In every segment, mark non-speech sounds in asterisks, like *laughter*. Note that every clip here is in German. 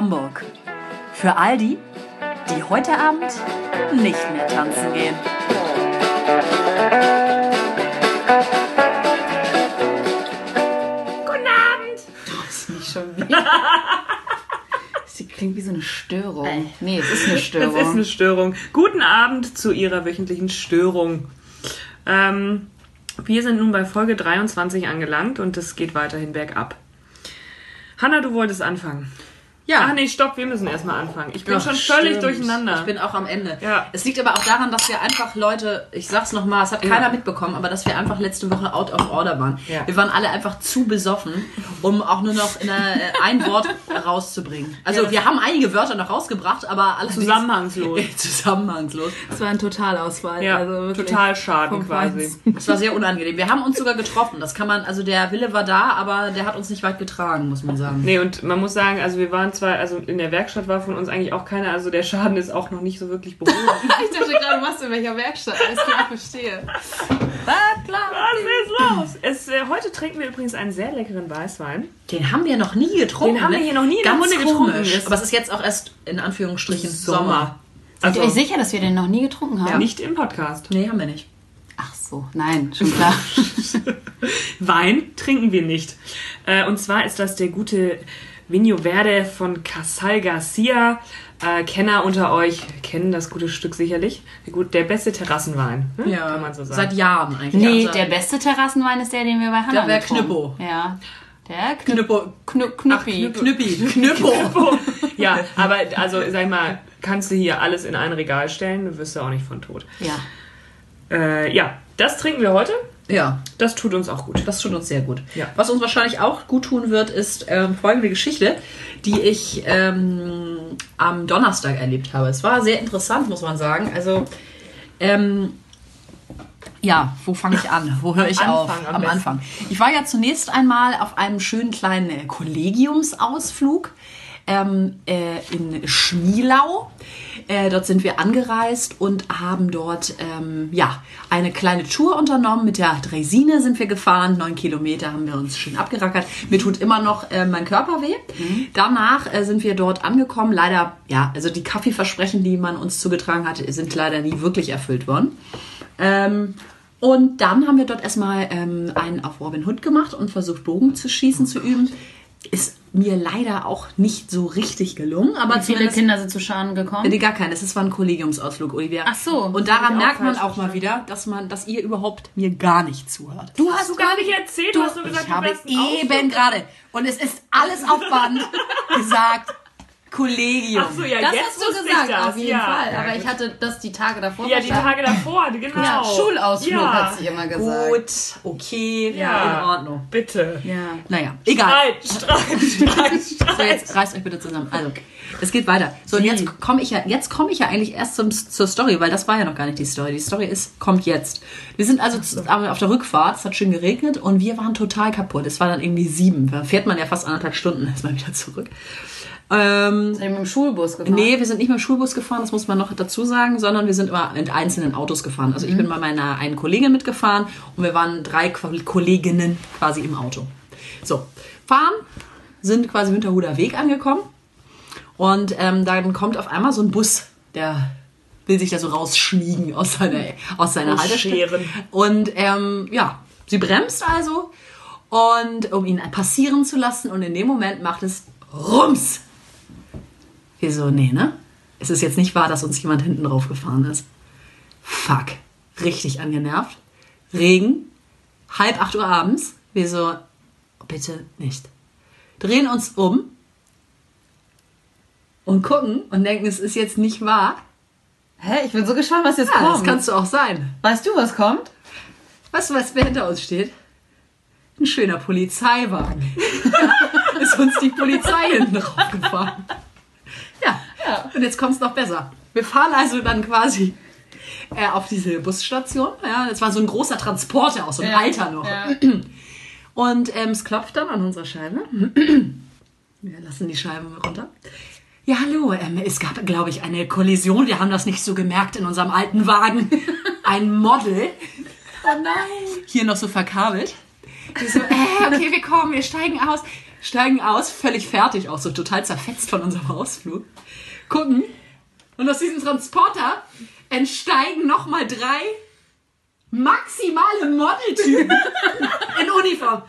Hamburg. Für all die, die heute Abend nicht mehr tanzen gehen. Guten Abend! Das ist nicht schon wieder. *laughs* Sie klingt wie so eine Störung. Nee, es ist eine Störung. *laughs* Es ist eine Störung. Guten Abend zu Ihrer wöchentlichen Störung. Ähm, wir sind nun bei Folge 23 angelangt und es geht weiterhin bergab. Hanna, du wolltest anfangen. Ja. Ach nee, stopp, wir müssen erstmal anfangen. Ich bin Ach, schon völlig stimmt. durcheinander. Ich bin auch am Ende. Ja. Es liegt aber auch daran, dass wir einfach Leute, ich sag's nochmal, es hat keiner mitbekommen, aber dass wir einfach letzte Woche out of order waren. Ja. Wir waren alle einfach zu besoffen, um auch nur noch in eine, äh, ein Wort rauszubringen. Also wir haben einige Wörter noch rausgebracht, aber alles Zusammenhangslos. *laughs* Zusammenhangslos. Das war ein Totalausfall. ja, also wirklich total schaden vom quasi. Es war sehr unangenehm. Wir haben uns sogar getroffen. Das kann man, also der Wille war da, aber der hat uns nicht weit getragen, muss man sagen. Nee, und man muss sagen, also wir waren zwar, also in der Werkstatt war von uns eigentlich auch keiner, also der Schaden ist auch noch nicht so wirklich behoben. *laughs* Ich dachte gerade, was in welcher Werkstatt? Alles klar, verstehe. Klar. Was ist los? Es, äh, heute trinken wir übrigens einen sehr leckeren Weißwein. Den haben wir noch nie getrunken. Den haben wir ne? hier noch nie in der Ganz Runde getrunken. komisch. Ist- Aber es ist jetzt auch erst in Anführungsstrichen Sommer. Sommer. Seid ihr Also euch sicher, dass wir den noch nie getrunken haben? nicht im Podcast. Nee, haben wir nicht. Ach so, nein, schon klar. *laughs* Wein trinken wir nicht. Äh, und zwar ist das der gute Vinho Verde von Casal Garcia. Äh, Kenner unter euch kennen das gute Stück sicherlich. Der, gut, der beste Terrassenwein, hm? kann man so sagen. Seit Jahren eigentlich. nee, Also, der beste Terrassenwein ist der, den wir bei Hanna Der. Knüppo. Ja. Der. Knü Knüppi. Knüppi. *laughs* Knüppo. *laughs* ja, aber also sag ich mal, kannst du hier alles in ein Regal stellen, du wirst ja auch nicht von tot. Ja. Äh, ja, das trinken wir heute. Ja, Das tut uns auch gut. das tut uns sehr gut. Ja. Was uns wahrscheinlich auch gut tun wird, ist ähm, folgende Geschichte, die ich ähm, am Donnerstag erlebt habe. Es war sehr interessant, muss man sagen. Also, ähm, ja, wo fange ich an? Wo höre ich auf? Am Am. Anfang. Ich war ja zunächst einmal auf einem schönen kleinen äh, Kollegiumsausflug ähm, äh, in Schmielau. Äh, dort sind wir angereist und haben dort ähm, ja, eine kleine Tour unternommen. Mit der Draisine sind wir gefahren. Neun Kilometer haben wir uns schön abgerackert. Mir tut immer noch äh, mein Körper weh. Danach äh, sind wir dort angekommen. Leider, ja, also die Kaffeeversprechen, die man uns zugetragen hatte, sind leider nie wirklich erfüllt worden. Ähm, und dann haben wir dort erstmal ähm, einen auf Robin Hood gemacht und versucht, Bogen zu schießen, zu üben. Ist mir leider auch nicht so richtig gelungen, aber Wie viele Kinder sind zu Schaden gekommen? Nee, gar keines. Das war ein Kollegiumsausflug, Olivia. Ach so, Und daran merkt man auch mal wieder, dass man, dass ihr überhaupt mir gar nicht zuhört. du hast du gar nicht erzählt, du hast nur gesagt, ich habe du eben gerade und es ist alles auf Band *laughs* gesagt. Kollegium. Ach so, ja, Das jetzt hast du gesagt, das. auf jeden ja. Fall. Ja, Aber ich gut. hatte das die Tage davor Ja, die. Tage davor, genau. Ja, Schulausflug Ja. hat sie immer gesagt. Gut, okay, Ja. in Ordnung. Bitte. Ja. Naja, egal. Streit, Streit, Streit, *laughs* Streit. So, jetzt reißt euch bitte zusammen. Also, es geht weiter. So, und Wie? jetzt komme ich ja, jetzt komme ich ja eigentlich erst zum, zur Story, weil das war ja noch gar nicht die Story. Die Story ist, kommt jetzt. Wir sind also aber auf der Rückfahrt, es hat schön geregnet und wir waren total kaputt. Es war dann irgendwie sieben. Da fährt man ja fast anderthalb Stunden erstmal wieder zurück. Ähm, Seid ihr mit dem Schulbus gefahren? Nee, wir sind nicht mit dem Schulbus gefahren, das muss man noch dazu sagen, sondern wir sind immer mit einzelnen Autos gefahren. Also ich bin bei meiner einen Kollegin mitgefahren und wir waren drei Kolleginnen quasi im Auto. So, fahren, sind quasi Winterhuder Weg angekommen und ähm, dann kommt auf einmal so ein Bus, der will sich da so rausschmiegen aus seiner, aus seiner Haltestelle. Und ähm, ja, sie bremst also und um ihn passieren zu lassen und in dem Moment macht es Rums. Wir so, nee, ne? Es ist jetzt nicht wahr, dass uns jemand hinten drauf gefahren ist. Fuck. Richtig angenervt. Regen. Halb acht Uhr abends. Wir so, bitte nicht. Drehen uns um und gucken und denken, es ist jetzt nicht wahr. Hä? Ich bin so gespannt, was jetzt Ja, das kommt. kannst du auch sein. weißt du, was kommt? Weißt du, was hinter uns steht? Ein schöner Polizeiwagen. *laughs* ist uns die Polizei hinten draufgefahren. Ja. Und jetzt kommt es noch besser. Wir fahren also dann quasi äh, auf diese Busstation. Ja, das war so ein großer Transporter aus so einem Alter noch. Ja. *clears throat* Und ähm, es klopft dann an unserer Scheibe. *clears throat* Wir lassen die Scheibe runter. Ja, hallo. Ähm, es gab, glaube ich, eine Kollision. Wir haben das nicht so gemerkt in unserem alten Wagen. *laughs* Ein Model. Oh nein. Hier noch so verkabelt. Die so, äh, okay, wir kommen, wir steigen aus. steigen aus, völlig fertig, auch so total zerfetzt von unserem Ausflug, gucken und aus diesem Transporter entsteigen nochmal drei maximale Modeltypen *laughs* in Uniform.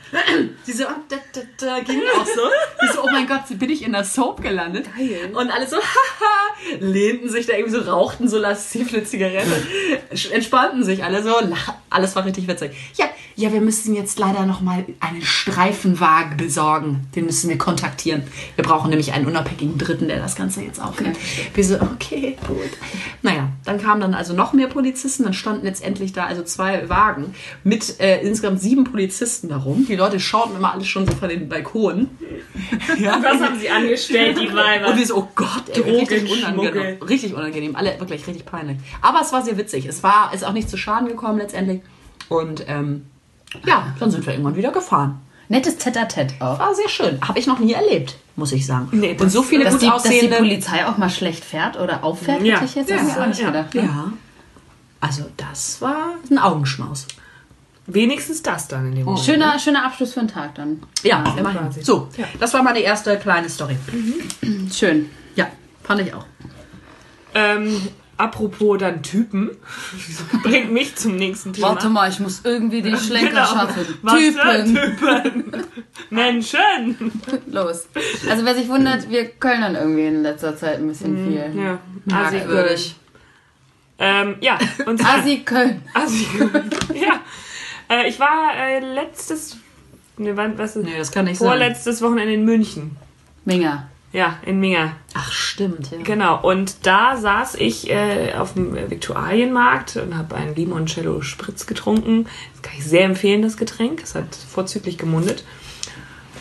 Die so, da, da, da, ging auch so. Die so, oh mein Gott, bin ich in der Soap gelandet. Geil. Und alle so, haha, lehnten sich da irgendwie so, rauchten so lasziv eine Zigarette, *laughs* entspannten sich alle so, lach- alles war richtig witzig. Ja, ja, wir müssen jetzt leider nochmal einen Streifenwagen besorgen. Den müssen wir kontaktieren. Wir brauchen nämlich einen unabhängigen Dritten, der das Ganze jetzt aufnimmt. Wir so, okay, gut. Naja, dann kamen dann also noch mehr Polizisten. Dann standen letztendlich da also zwei Wagen mit äh, insgesamt sieben Polizisten darum. Die Leute schauten immer alles schon so von den Balkonen. *laughs* Ja, Was haben sie angestellt, die Weiber? und wir so, oh Gott, ey, richtig unangenehm. Richtig unangenehm. Alle wirklich richtig peinlich. Aber es war sehr witzig. Es war, ist auch nicht zu Schaden gekommen letztendlich. Und ähm, ja, dann sind wir irgendwann wieder gefahren. Nettes Tête-à-Tête auch. War sehr schön. Habe ich noch nie erlebt, muss ich sagen. Nee, und so viele Dass gut die, dass die aussehende. Polizei auch mal schlecht fährt oder auffährt, Ja. hätte ich jetzt Ja, ja, nicht ja. gedacht. ne? ja. Also das war ein Augenschmaus. Wenigstens das dann in dem Moment. Schöner, schöner Abschluss für den Tag dann. Ja, immerhin. quasi. So, das war meine erste kleine Story. Schön. Ja, fand ich auch. Ähm, apropos dann Typen, *laughs* bringt mich zum nächsten Thema. Warte mal, ich muss irgendwie die Schlenker Genau. schaffen. Was Typen. Typen? Menschen! Los. Also wer sich wundert, wir kölnern irgendwie in letzter Zeit ein bisschen viel. Ja, Asi Merkwürdig. Ähm, ja, und zwar *laughs* Asi Köln. Asi *laughs* Ja. Äh, ich war äh, letztes, ne, wann, was ist Nee, das kann nicht sein. Vorletztes Wochenende in München. Minger. Ja, in Minga. Ach, stimmt, ja. Genau, und da saß ich äh, auf dem Viktualienmarkt und habe einen Limoncello Spritz getrunken. Das kann ich sehr empfehlen, das Getränk. Es hat vorzüglich gemundet.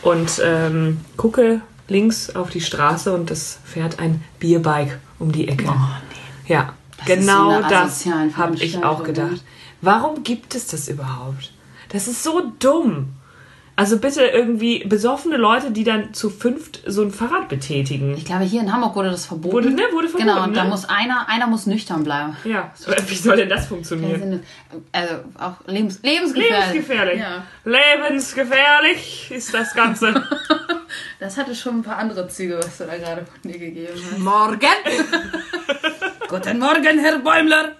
Und ähm, gucke links auf die Straße und es fährt ein Bierbike um die Ecke. Oh, nee. Ja, Das genau so das habe ich auch gedacht. ne? Warum gibt es das überhaupt? Das ist so dumm. Also bitte irgendwie besoffene Leute, die dann zu fünft so ein Fahrrad betätigen. Ich glaube, hier in Hamburg wurde das verboten. Wurde, ne, wurde verboten. Genau, und da ne? muss einer, einer muss nüchtern bleiben. Ja, so, *laughs* wie soll denn das funktionieren? Also auch lebens, lebensgefährlich. Lebensgefährlich. Ja. Lebensgefährlich ist das Ganze. *laughs* Das hatte schon ein paar andere Züge, was du da gerade von dir gegeben hast. Morgen! *laughs* Guten Morgen, Herr Bäumler.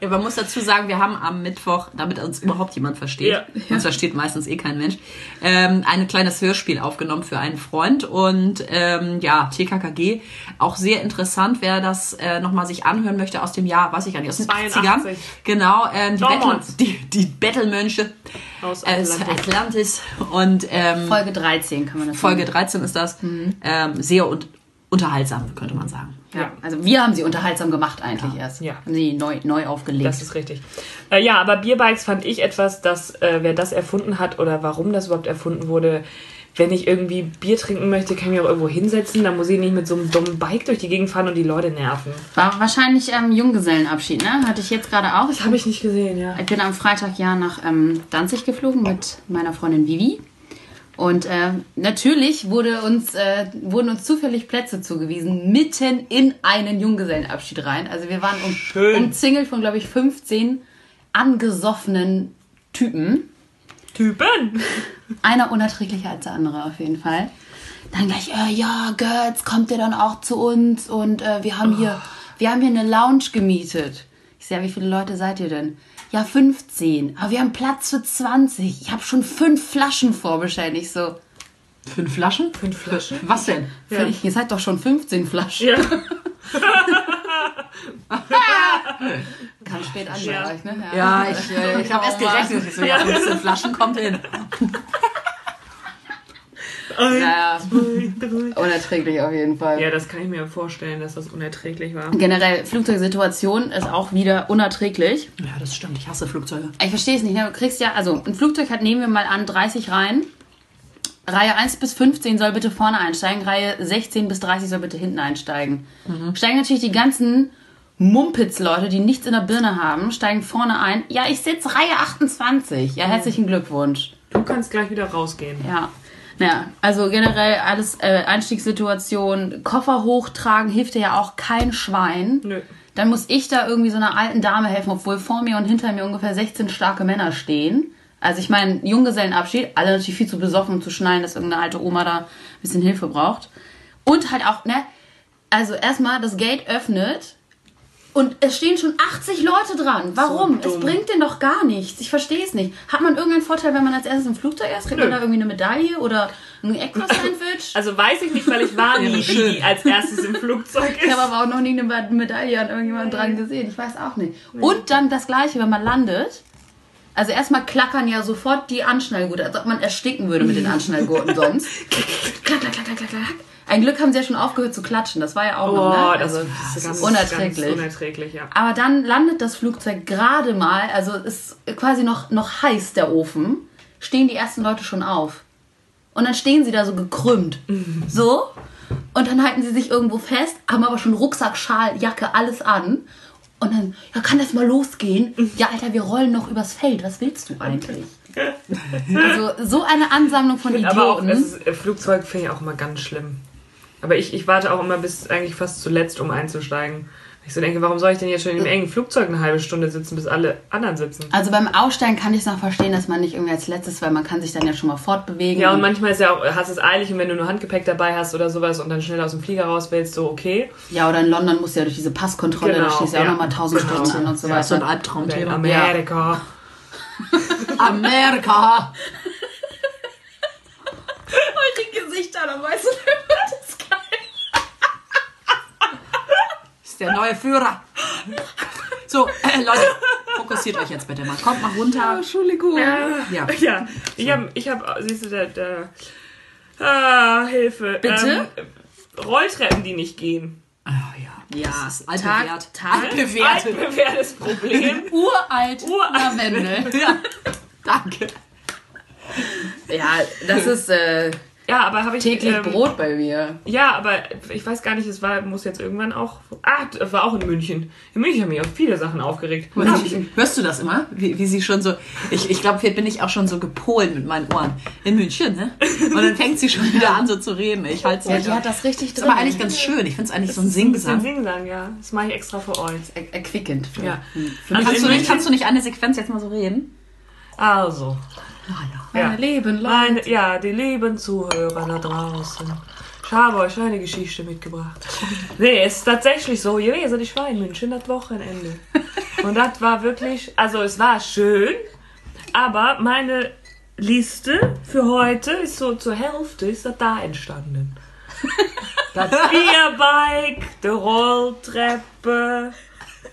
Ja, man muss dazu sagen, wir haben am Mittwoch, damit uns überhaupt jemand versteht, Ja. *laughs* uns versteht meistens eh kein Mensch, ähm, ein kleines Hörspiel aufgenommen für einen Freund und ähm, ja, TKKG, auch sehr interessant, wer das äh, nochmal sich anhören möchte aus dem Jahr, weiß ich gar nicht, aus den 82. 80ern. Genau, ähm, die, Battle, die, die Battle-Mönche Aus aus Atlantis. Atlantis und ähm, Folge 13 kann man das Folge sagen. 13 ist das, ähm, sehr un unterhaltsam, könnte man sagen. Ja, also wir haben sie unterhaltsam gemacht eigentlich erst. Ja. Haben sie neu, neu aufgelegt. Das ist richtig. Äh, ja, aber Bierbikes fand ich etwas, dass äh, wer das erfunden hat oder warum das überhaupt erfunden wurde, wenn ich irgendwie Bier trinken möchte, kann ich mich auch irgendwo hinsetzen. Da muss ich nicht mit so einem dummen Bike durch die Gegend fahren und die Leute nerven. War wahrscheinlich ähm, Junggesellenabschied, ne? Hatte ich jetzt gerade auch. Ich, Habe ich nicht gesehen, ja. ich bin am Freitag ja nach ähm, Danzig geflogen mit meiner Freundin Vivi. Und äh, natürlich wurde uns, äh, wurden uns zufällig Plätze zugewiesen, mitten in einen Junggesellenabschied rein. Also wir waren um, Schön. umzingelt von, glaube ich, 15 angesoffenen Typen. Typen! Einer unerträglicher als der andere auf jeden Fall. Dann gleich, äh, ja, Götz, kommt ihr dann auch zu uns? Und äh, wir haben hier, wir haben hier eine Lounge gemietet. Ich sag, wie viele Leute seid ihr denn? Ja, 15. Aber wir haben Platz für 20. Ich habe schon fünf Flaschen vorbestellt. Ich so, Fünf Flaschen? Fünf Flaschen? Was denn? Ja. ihr seid doch schon 15 Flaschen. Ja. *laughs* Kam spät an Ja. bei euch, ne? Ja, ich, äh, ich habe erst gerechnet. So, ja, 15 Flaschen kommt hin. *laughs* Naja, unerträglich auf jeden Fall. ja, das kann ich mir vorstellen, dass das unerträglich war. Generell, Flugzeugsituation ist auch wieder unerträglich. Ja, das stimmt. Ich hasse Flugzeuge. Ich verstehe es nicht. Ne? Du kriegst ja, also ein Flugzeug hat, nehmen wir mal an, 30 Reihen. Reihe 1 bis 15 soll bitte vorne einsteigen, Reihe 16 bis 30 soll bitte hinten einsteigen. Steigen natürlich die ganzen Mumpitz-Leute, die nichts in der Birne haben, steigen vorne ein. Ja, ich sitze Reihe 28. Ja, herzlichen Glückwunsch. Du kannst gleich wieder rausgehen. Ja. Naja, also generell alles äh, Einstiegssituation, Koffer hochtragen hilft dir ja auch kein Schwein. Nö. Dann muss ich da irgendwie so einer alten Dame helfen, obwohl vor mir und hinter mir ungefähr 16 starke Männer stehen. Also ich meine, Junggesellenabschied, alle natürlich viel zu besoffen, um zu schnallen, dass irgendeine alte Oma da ein bisschen Hilfe braucht. Und halt auch, ne, also erstmal das Gate öffnet und es stehen schon 80 Leute dran. Warum? So es bringt denen doch gar nichts. Ich verstehe es nicht. Hat man irgendeinen Vorteil, wenn man als erstes im Flugzeug ist? Kriegt man Nö. da irgendwie eine Medaille oder ein Eckler-Sandwich? *laughs* Also weiß ich nicht, weil ich war *laughs* nie die als erstes im Flugzeug Ich ist. habe aber auch noch nie eine Medaille an irgendjemandem dran gesehen. Ich weiß auch nicht. Und dann das Gleiche, wenn man landet. Also erstmal klackern ja sofort die Anschnallgurte, als ob man ersticken würde mit den Anschnallgurten sonst. *laughs* klack, klack, klack, klack, klack, klack. Ein Glück haben sie ja schon aufgehört zu klatschen. Das war ja auch noch, Oh, ne? das Also, ist ganz, unerträglich. Ganz unerträglich, ja. aber dann landet das Flugzeug gerade mal, also ist quasi noch, noch heiß der Ofen, stehen die ersten Leute schon auf. Und dann stehen sie da so gekrümmt. *laughs* So. Und dann halten sie sich irgendwo fest, haben aber schon Rucksack, Schal, Jacke, alles an. Und dann, ja, kann das mal losgehen? Ja, Alter, wir rollen noch übers Feld. Was willst du eigentlich? *laughs* Also, so eine Ansammlung von Aber auch, Idioten. ist, äh, Flugzeug finde ich auch immer ganz schlimm. Aber ich, ich warte auch immer bis eigentlich fast zuletzt, um einzusteigen. Ich so denke, warum soll ich denn jetzt schon im engen Flugzeug eine halbe Stunde sitzen, bis alle anderen sitzen? Also beim Aussteigen kann ich es noch verstehen, dass man nicht irgendwie als letztes, weil man kann sich dann ja schon mal fortbewegen. Ja, und manchmal ist ja auch, hast es eilig und wenn du nur Handgepäck dabei hast oder sowas und dann schnell aus dem Flieger raus willst, so okay. Ja, oder in London muss ja durch diese Passkontrolle, da Genau, stehst du ja auch ja. nochmal tausend Genau. Stunden an und so Ja, so ein weiter. Oder in Albtraumthema. Amerika. Amerika! *laughs* Die Gesichter, dann weißt du, das ist geil. ist der neue Führer. So, äh, Leute, fokussiert euch jetzt bitte mal. Kommt mal runter. Entschuldigung. Ja. Ja, ich habe, ich hab, siehst du, da, da, ah, Hilfe. Bitte? Ähm, Rolltreppen, die nicht gehen. Ah, ja. Ja, Das ist altbewährt. Tag, Tag, Altbewährtes Problem. *laughs* uralt, Uralt. Lavendel. *laughs* Ja. Danke. Ja, das ist äh, Ja, aber habe ich täglich ähm, Brot bei mir. Ja, aber ich weiß gar nicht, es war, muss jetzt irgendwann auch. Ah, das war auch in München. In München haben mich auf viele Sachen aufgeregt. Ja, ich, hörst du das immer? Wie, wie sie schon so. Ich, ich glaube, hier bin ich auch schon so gepolt mit meinen Ohren. In München, ne? Und dann fängt sie schon wieder an, so zu reden. Ich halte sie Ja, die hat das richtig Das drin. ist aber eigentlich ganz schön. Ich finde es eigentlich so ein Ein Singsang. Singsang, ja. Das mache ich extra für euch. Er- erquickend. Für, Ja. für Also Kannst du, nicht, kannst du nicht eine Sequenz jetzt mal so reden? Also. Mein Ja. Leben, Leute. Meine, ja, die lieben Zuhörer da draußen. Ich habe euch eine Geschichte mitgebracht. *laughs* Nee, es ist tatsächlich so gewesen. Ich war in München das Wochenende. *laughs* Und das war wirklich, also es war schön, aber meine Liste für heute ist so zur Hälfte ist das da entstanden. *laughs* Das Bierbike, die Rolltreppe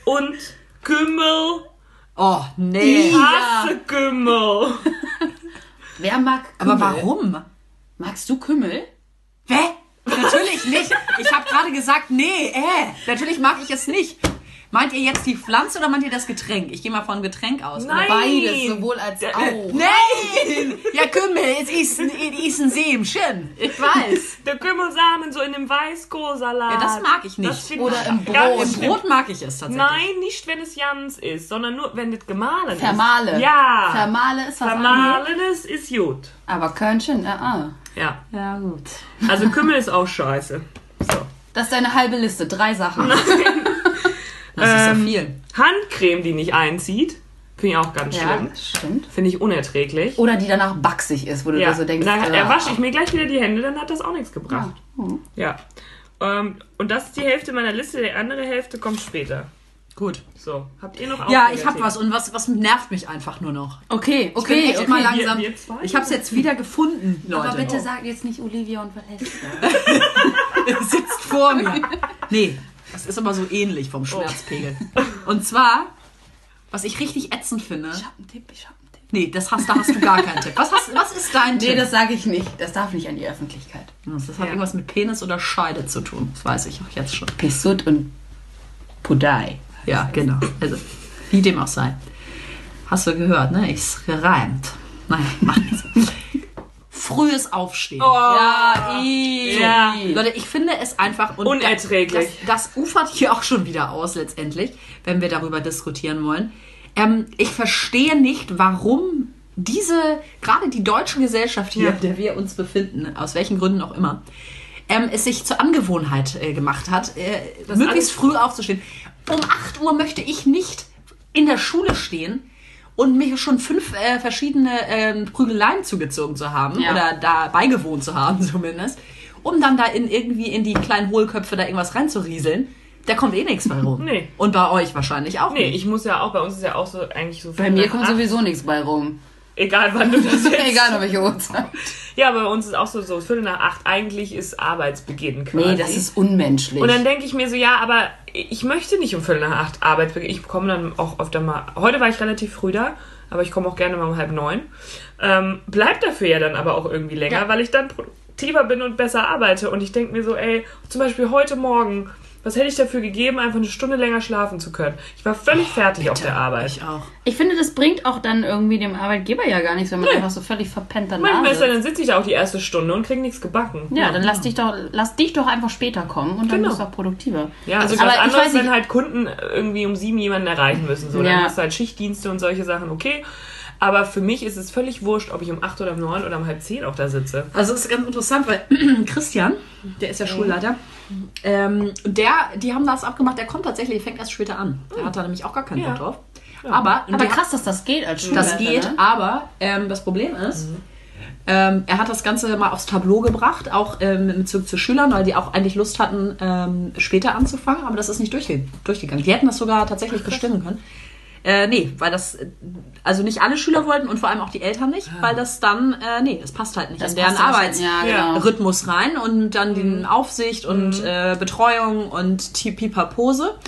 und Kümmel. Oh, nee. Ich hasse Kümmel. *laughs* Wer mag Kümmel? Aber warum? Magst du Kümmel? Hä? Natürlich nicht. Ich habe gerade gesagt, nee, äh, natürlich mag ich es nicht. Meint ihr jetzt die Pflanze oder meint ihr das Getränk? Ich gehe mal von Getränk aus. Nein. Beides, sowohl als *laughs* auch. Nein! Ja, Kümmel, es ist, ein- ist schön. Ich weiß. *laughs* Der Kümmelsamen so in einem Weißkohlsalat. Ja, das mag ich nicht. Oder im Brot. Im. Brot mag ich es tatsächlich. Nein, nicht wenn es Jans ist, sondern nur wenn es gemahlen Vermale. ist. Ja. Vermale ist was anderes. Vermahlenes ist gut. Aber Körnchen, ja, ah. Ja. Ja, gut. Also Kümmel *laughs* ist auch scheiße. So. Das ist deine halbe Liste. Drei Sachen. Das ist ja Ähm, viel. Handcreme, die nicht einzieht, finde ich auch ganz Ja, schlimm. stimmt. Finde ich unerträglich. Oder die danach backsig ist, wo du ja. so denkst, dann äh, erwasche ich mir gleich wieder die Hände, dann hat das auch nichts gebracht. Ja. Ähm, und das ist die Hälfte meiner Liste, die andere Hälfte kommt später. Gut. So, habt ihr noch Ja, ich habe was und was, was nervt mich einfach nur noch. Okay, Ich okay, echt okay. mal langsam. wir- wir zwei? ich habe es jetzt wieder gefunden, Leute. Aber bitte sag jetzt nicht Olivia und Valeska. Es *laughs* *laughs* sitzt vor mir. Nee, das ist aber so ähnlich vom Schmerzpegel. Und zwar, was ich richtig ätzend finde. Ich hab einen Tipp, ich hab einen Tipp. Nee, das hast, da hast du gar keinen Tipp. Was, hast, was ist dein Nee, Tipp? das sage ich nicht. Das darf nicht an die Öffentlichkeit. Das hat Ja. irgendwas mit Penis oder Scheide zu tun. Das weiß ich auch jetzt schon. Pissut und Pudai. Ja, genau. Also, wie dem auch sei. Hast du gehört, ne? Ich's gereimt. Nein, mach nichts. Frühes Aufstehen. Ja, i. Ja. Leute, ich finde es einfach Unerträglich. Das, das ufert hier auch schon wieder aus letztendlich, wenn wir darüber diskutieren wollen. Ähm, ich verstehe nicht, warum diese, gerade die deutsche Gesellschaft hier, Ja. in der wir uns befinden, aus welchen Gründen auch immer, ähm, es sich zur Angewohnheit äh, gemacht hat, äh, möglichst früh aufzustehen. Um 8 Uhr möchte ich nicht in der Schule stehen und mir schon fünf äh, verschiedene ähm, Prügeleien zugezogen zu haben Ja. oder da beigewohnt zu haben *laughs* zumindest, um dann da in irgendwie in die kleinen Hohlköpfe da irgendwas reinzurieseln. Da kommt eh nichts bei rum. Nee. Und bei euch wahrscheinlich auch Nee, nicht. ich muss ja auch, bei uns ist ja auch so eigentlich so Bei mir kommt sowieso nichts bei rum. Egal wann du das jetzt. *laughs* Egal, ob ich Uhrzeit. Ja, bei uns ist auch so, so Viertel nach acht, eigentlich ist Arbeitsbeginn quasi. Nee, das ist unmenschlich. Und dann denke ich mir so, ja, aber ich möchte nicht um Viertel nach acht Arbeitsbeginn. Ich komme dann auch öfter mal. Heute war ich relativ früh da, aber ich komme auch gerne mal um halb neun. Ähm, bleibt dafür ja dann aber auch irgendwie länger, Ja. weil ich dann produktiver bin und besser arbeite. Und ich denke mir so, ey, zum Beispiel heute Morgen, was hätte ich dafür gegeben, einfach eine Stunde länger schlafen zu können? Ich war völlig fertig auf der Arbeit. Ich auch. Ich finde, das bringt auch dann irgendwie dem Arbeitgeber ja gar nichts, wenn man einfach so völlig verpennt danach Manchmal ist dann, sitze ich da auch die erste Stunde und krieg nichts gebacken. Ja, dann lass dich doch, lass dich doch einfach später kommen und dann Genau. bist du auch produktiver. Ja, also aber was ich anderes, weiß nicht- wenn halt Kunden irgendwie um sieben jemanden erreichen müssen. So, dann Ja. hast du halt Schichtdienste und solche Sachen, okay. Aber für mich ist es völlig wurscht, ob ich um acht oder um neun oder um halb zehn auch da sitze. Also es ist ganz interessant, weil *clears throat* Christian, der ist ja Schulleiter, ähm, der, die haben das abgemacht, der kommt tatsächlich, fängt erst später an. Der hat da nämlich auch gar keinen Ja. Bock drauf. Aber, und Aber der- krass, dass das geht als Schulleiter. das geht, Ne? aber ähm, das Problem ist, ähm, er hat das Ganze mal aufs Tableau gebracht, auch ähm, in Bezug zu Schülern, weil die auch eigentlich Lust hatten, ähm, später anzufangen, aber das ist nicht durchge durchgegangen. Die hätten das sogar tatsächlich bestimmen können. Äh, nee, weil das, also nicht alle Schüler wollten und vor allem auch die Eltern nicht, weil das dann, äh, nee, das passt halt nicht Das in deren passt ja Arbeits Ja, genau. Rhythmus rein und dann die Aufsicht und äh, Betreuung und Pipapose.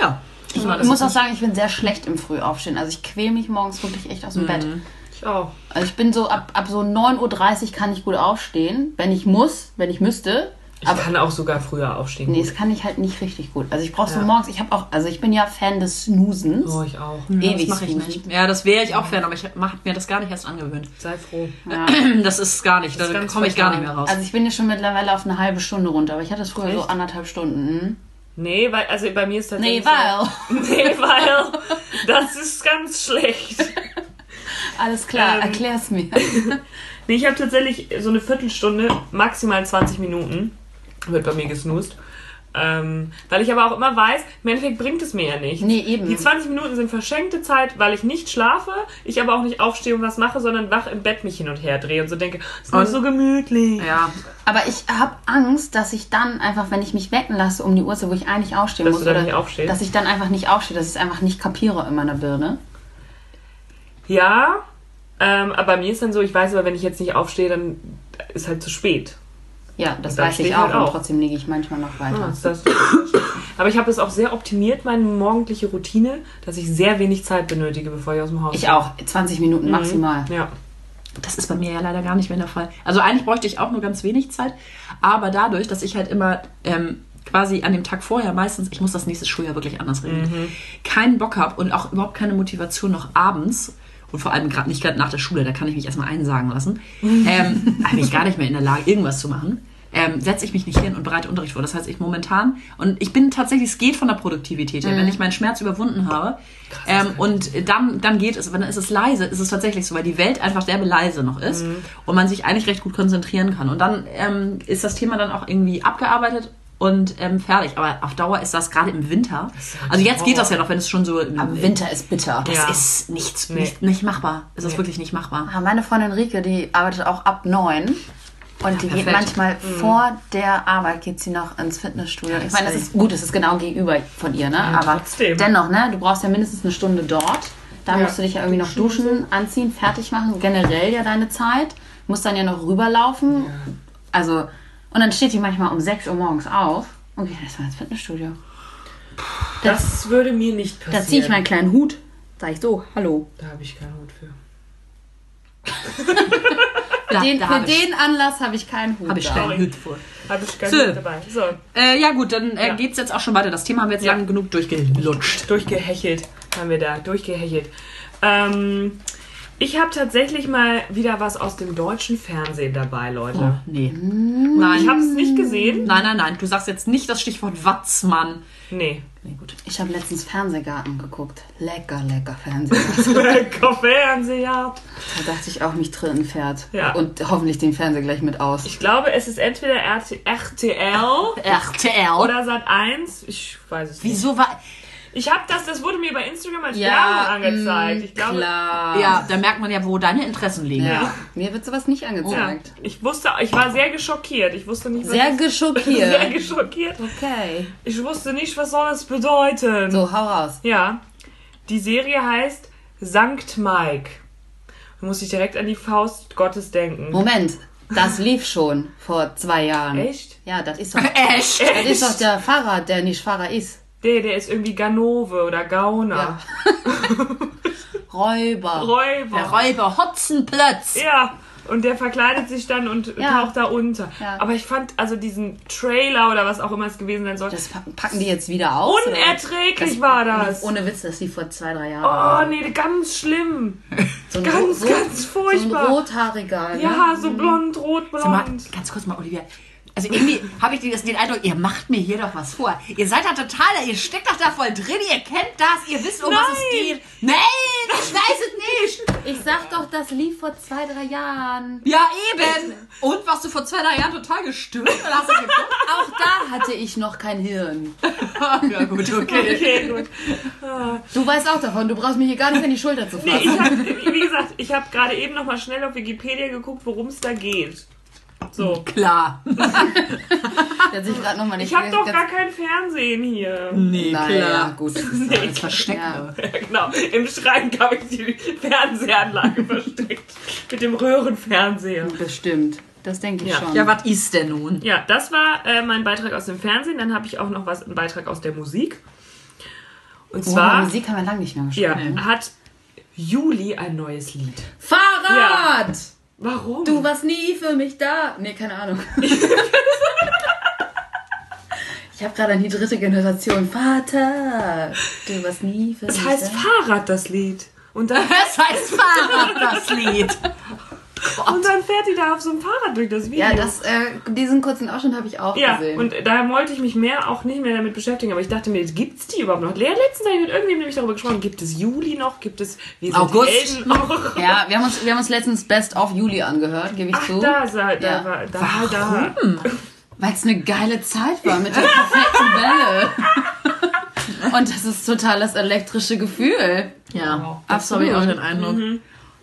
Ja. Ich muss auch sagen, ich bin sehr schlecht im Frühaufstehen. Also ich quäl mich morgens wirklich echt aus dem Bett. Ich auch. Also ich bin so, ab, ab so 9.30 Uhr kann ich gut aufstehen, wenn ich muss, wenn ich müsste. Ich Aber kann auch sogar früher aufstehen. nee, das kann ich halt nicht richtig gut. Also ich brauche so Ja. morgens, ich habe auch, also ich bin ja Fan des Snoosens. Oh, ich auch. Ja, das Ewig mache ich nicht. Ja, das wäre ich auch Fan, aber ich habe mir das gar nicht erst angewöhnt. Sei froh. Ja. *clears throat* Das ist gar nicht, da komme ich gar nicht mehr raus. Also ich bin ja schon mittlerweile auf eine halbe Stunde runter, aber ich hatte es früher so Echt? anderthalb Stunden. Mhm. Nee, weil, also bei mir ist Nee, tatsächlich. weil. So, *laughs* nee, weil. Das ist ganz schlecht. *laughs* Alles klar, Ähm, erklär's mir. Nee, ich habe tatsächlich so eine Viertelstunde, maximal 20 Minuten, wird bei mir gesnoost. Ähm, weil ich aber auch immer weiß, im Endeffekt bringt es mir ja nicht. Nee, eben. Die 20 Minuten sind verschenkte Zeit, weil ich nicht schlafe, ich aber auch nicht aufstehe und was mache, sondern wach im Bett mich hin und her drehe und so denke, es ist Und- so gemütlich. ja, Aber ich habe Angst, dass ich dann einfach, wenn ich mich wecken lasse um die Uhrzeit, wo ich eigentlich aufstehen Dass muss, oder dass ich dann einfach nicht aufstehe, dass ich es einfach nicht kapiere in meiner Birne. Ja, ähm, aber bei mir ist dann so, ich weiß aber, wenn ich jetzt nicht aufstehe, dann ist halt zu spät. Ja, das Und weiß ich auch, halt und auf. trotzdem liege ich manchmal noch weiter. Ah, aber ich habe das auch sehr optimiert, meine morgendliche Routine, dass ich sehr wenig Zeit benötige, bevor ich aus dem Haus Ich auch, 20 Minuten maximal. Ja. das ist bei mir ja leider gar nicht mehr der Fall. Also eigentlich bräuchte ich auch nur ganz wenig Zeit, aber dadurch, dass ich halt immer ähm, quasi an dem Tag vorher meistens, ich muss das nächste Schuljahr wirklich anders regeln, keinen Bock habe und auch überhaupt keine Motivation noch abends und vor allem gerade nicht gerade nach der Schule, da kann ich mich erstmal einsagen lassen, ähm, *laughs* bin ich gar nicht mehr in der Lage, irgendwas zu machen. Ähm, setze ich mich nicht hin und bereite Unterricht vor. Das heißt, ich momentan, und ich bin tatsächlich, es geht von der Produktivität her, wenn ich meinen Schmerz überwunden habe, ähm, und dann, dann geht es, wenn dann ist es leise, ist es tatsächlich so, weil die Welt einfach derbe leise noch ist und man sich eigentlich recht gut konzentrieren kann. Und dann ähm, ist das Thema dann auch irgendwie abgearbeitet und ähm, fertig. Aber auf Dauer ist das gerade im Winter. Also jetzt geht das ja noch, wenn es schon so im Aber Winter ist bitter. Das Ja. ist nicht, Nee. nicht, nicht machbar. Es ist Nee. wirklich nicht machbar. Ah, Meine Freundin Rike, die arbeitet auch ab neun. Und die geht perfekt. manchmal vor der Arbeit geht sie noch ins Fitnessstudio. Ich meine, das ist gut, es ist genau gegenüber von ihr, ne? Aber trotzdem. dennoch, ne? Du brauchst ja mindestens eine Stunde dort. Da Ja. musst du dich ja irgendwie noch duschen, anziehen, fertig machen. Generell ja deine Zeit. Musst dann ja noch rüberlaufen. Also, und dann steht die manchmal um 6 Uhr morgens auf und geht erstmal ins Fitnessstudio. Das würde mir nicht passieren. Da ziehe ich meinen kleinen Hut. Sag ich so, hallo. Da habe ich keinen Hut für. Da, *laughs* Den, da für habe ich, den Anlass habe ich keinen Hut. hab ich keinen Hut vor. Habe ich keinen So. Hut dabei. So, Äh, ja gut, dann äh, Ja. geht's jetzt auch schon weiter. Das Thema haben wir jetzt Ja. lang genug durchgelutscht. durchgehechelt haben wir da. Durchgehechelt. Ähm, ich habe tatsächlich mal wieder was aus dem deutschen Fernsehen dabei, Leute. nee. Nein. Ich habe es nicht gesehen. nein, nein, nein. Du sagst jetzt nicht das Stichwort Watzmann. Nee. Nee, gut. Ich habe letztens Fernsehgarten geguckt. Lecker, lecker Fernsehgarten. *laughs* Lecker Fernseher. da dachte ich auch, mich tritt ein Pferd. Ja. Und hoffentlich den Fernseher gleich mit aus. Ich glaube, es ist entweder RT RTL RTL. oder Sat 1. Ich weiß es nicht. Wieso war. Ich habe das, das wurde mir bei Instagram als Ja, Werbung angezeigt. mm, Ich glaube, klar. Ja, da merkt man ja, wo deine Interessen liegen. Ja. Mir wird sowas nicht ja. angezeigt. Ich wusste, ich war sehr geschockiert. Ich wusste nicht, was Sehr das- geschockiert. *laughs* sehr geschockiert. Okay. Ich wusste nicht, was soll das bedeuten. So, hau raus. Ja, die Serie heißt Sankt Mike. Da muss ich direkt an die Faust Gottes denken. Moment, das lief schon vor zwei Jahren. Echt? Ja, das ist doch, *laughs* Echt? das ist doch der Fahrer, der nicht Fahrer ist. Der, der ist irgendwie Ganove oder Gauner. *laughs* Räuber. Räuber. Der Räuber Hotzenplötz. Ja, und der verkleidet sich dann und Ja. taucht da unter. Ja. Aber ich fand also diesen Trailer oder was auch immer es gewesen sein soll, Das pa- packen die jetzt wieder aus? unerträglich war das. Ohne Witz, das lief vor zwei, drei Jahren. Oh nee, ganz schlimm. *laughs* so ganz, ganz So furchtbar. ein rothaariger. Ne? Ja, so blond, rot, Sag mal, blond. ganz kurz mal, Olivia. Also irgendwie habe ich den, den Eindruck, ihr macht mir hier doch was vor. Ihr seid da total, ihr steckt doch da voll drin, ihr kennt das, ihr wisst, um was es Nein. geht. Nein, ich weiß es nicht. Ich sag doch, das lief vor zwei, drei Jahren. Ja, eben. Und warst du vor zwei, drei Jahren total gestört? Auch da hatte ich noch kein Hirn. *laughs* ja, gut, okay. Okay, gut. Du weißt auch davon, du brauchst mich hier gar nicht an die Schulter zu Nee, fassen. ich hab, wie gesagt, ich habe gerade eben noch mal schnell auf Wikipedia geguckt, worum es da geht. So. *laughs* Klar. *laughs* Ich habe doch gar kein Fernsehen hier. Nee, Naja, gut. *laughs* Alles versteckt. Ja. ne? Ja, genau. Im Schrank habe ich die Fernsehanlage versteckt. Mit dem Röhrenfernseher. Bestimmt. Das denke ich Ja. schon. Ja, was ist denn nun? Ja, das war äh, mein Beitrag aus dem Fernsehen. Dann habe ich auch noch was, einen Beitrag aus der Musik. Und oh, zwar Musik haben wir lange nicht mehr ja, gesprochen. hat Juli ein neues Lied. Fahrrad! Warum? Du warst nie für mich da. Nee, keine Ahnung. *laughs* ich habe gerade an die dritte Generation. Vater, du warst nie für das mich heißt da. Fahrrad, das Lied. Und dann, *laughs* Das heißt Fahrrad, das Lied. Und dann fährt die da auf so einem Fahrrad durch das Video. Ja, das, äh, diesen kurzen Ausschnitt habe ich auch Ja, gesehen. und da wollte ich mich mehr auch nicht mehr damit beschäftigen, aber ich dachte mir, gibt's die überhaupt noch? Le- Letztens habe ich mit irgendjemandem nämlich darüber gesprochen, gibt es Juli noch? Gibt es wie sind August Helden noch? *laughs* ja, wir haben, uns, wir haben uns letztens Best of Juli angehört, gebe ich Ach, zu. da, da, Ja. war, da, da. Weil es eine geile Zeit war mit der perfekten Welle. *laughs* Und das ist total das elektrische Gefühl. Ja, das habe Absolut. ich auch den Eindruck.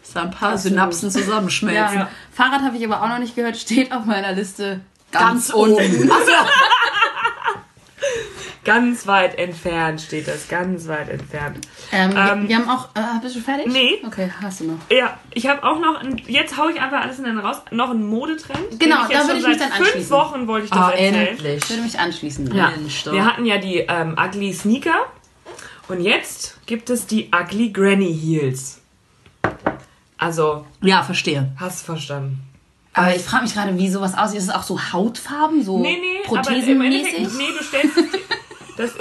Dass da ein paar Synapsen zusammenschmelzen. Ja. Fahrrad habe ich aber auch noch nicht gehört, steht auf meiner Liste Ganz, ganz, unten. *laughs* Ganz weit entfernt steht das, ganz weit entfernt. Ähm, Ähm, wir, haben auch. Äh, bist du fertig? Nee. Okay, hast du noch. Ja, ich habe auch noch, ein, jetzt hau ich einfach alles in den raus, noch einen Modetrend. Genau, da würde ich mich dann fünf anschließen. Wochen wollte ich das Ah, erzählen. endlich. Ich würde mich anschließen. Ja. Mensch. Wir hatten ja die ähm, Ugly Sneaker und jetzt gibt es die Ugly Granny Heels. Also, Ja, verstehe. hast du verstanden? Aber ich frage mich gerade, wie sowas aussieht. Ist es auch so Hautfarben, so Nee, nee, aber im Endeffekt, prothesenmäßig? nee, du stellst das ist,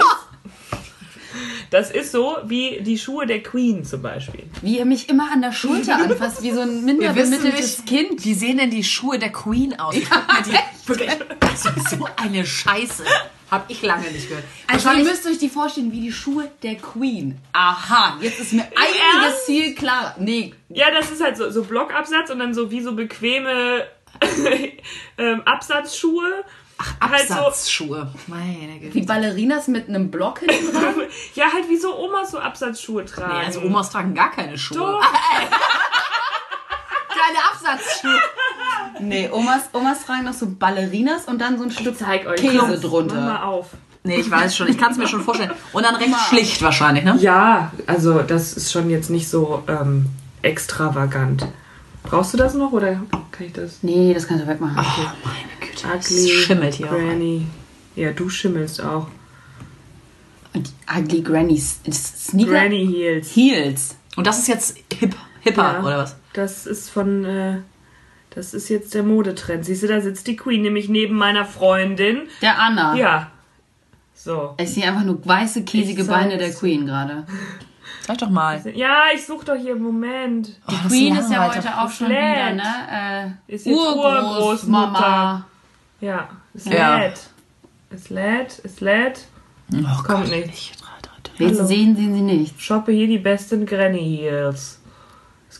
das ist so wie die Schuhe der Queen zum Beispiel. Wie ihr mich immer an der Schulter anfasst, wie so ein minder bemitteltes Kind. wie sehen denn die Schuhe der Queen aus? Ich guck mir die, wirklich, das ist so eine Scheiße. Hab ich lange nicht gehört. Also ihr müsst euch die vorstellen wie die Schuhe der Queen. Aha, jetzt ist mir einiges viel klarer. Nee, Ja, das ist halt so, so Blockabsatz und dann so wie so bequeme *laughs* ähm, Absatzschuhe. Halt so, Absatzschuhe. Meine Güte. wie Ballerinas mit einem Block hinten dran. *laughs* ja, halt wie so Omas so Absatzschuhe tragen. Nee, also Omas tragen gar keine Schuhe. Doch. *laughs* Kleine Absatzschuhe. Nee, Omas, Omas tragen noch so Ballerinas und dann so ein Stück zeig euch Käse das. drunter. Mach mal auf. Nee, ich weiß schon. Ich kann es mir schon vorstellen. Und dann recht schlicht wahrscheinlich, ne? Ja, also das ist schon jetzt nicht so ähm, extravagant. Brauchst du das noch oder kann ich das? Nee, das kannst du wegmachen. Oh, meine Güte. Ugly Es schimmelt hier auch. Granny. Ja, du schimmelst auch. Und Ugly Grannies Sneaker Granny Heels. Heels. Und das ist jetzt hip, hipper, Ja. oder was? Das ist von, äh, das ist jetzt der Modetrend. Siehst du, da sitzt die Queen nämlich neben meiner Freundin. Der Anna. Ja. So. Ich sehe einfach nur weiße, käsige Beine der Queen gerade. Sag doch mal. Ja, ich such doch hier, Moment. Oh, das Queen ist ja heute auch schon wieder, ne? Äh, Ist jetzt Urgroßmama. Ja. Es Ja. lädt. Es lädt, es lädt. Oh Kommt Gott, nicht. ich- Wen sie sehen, sehen sie nicht. Shoppe hier die besten Granny Heels.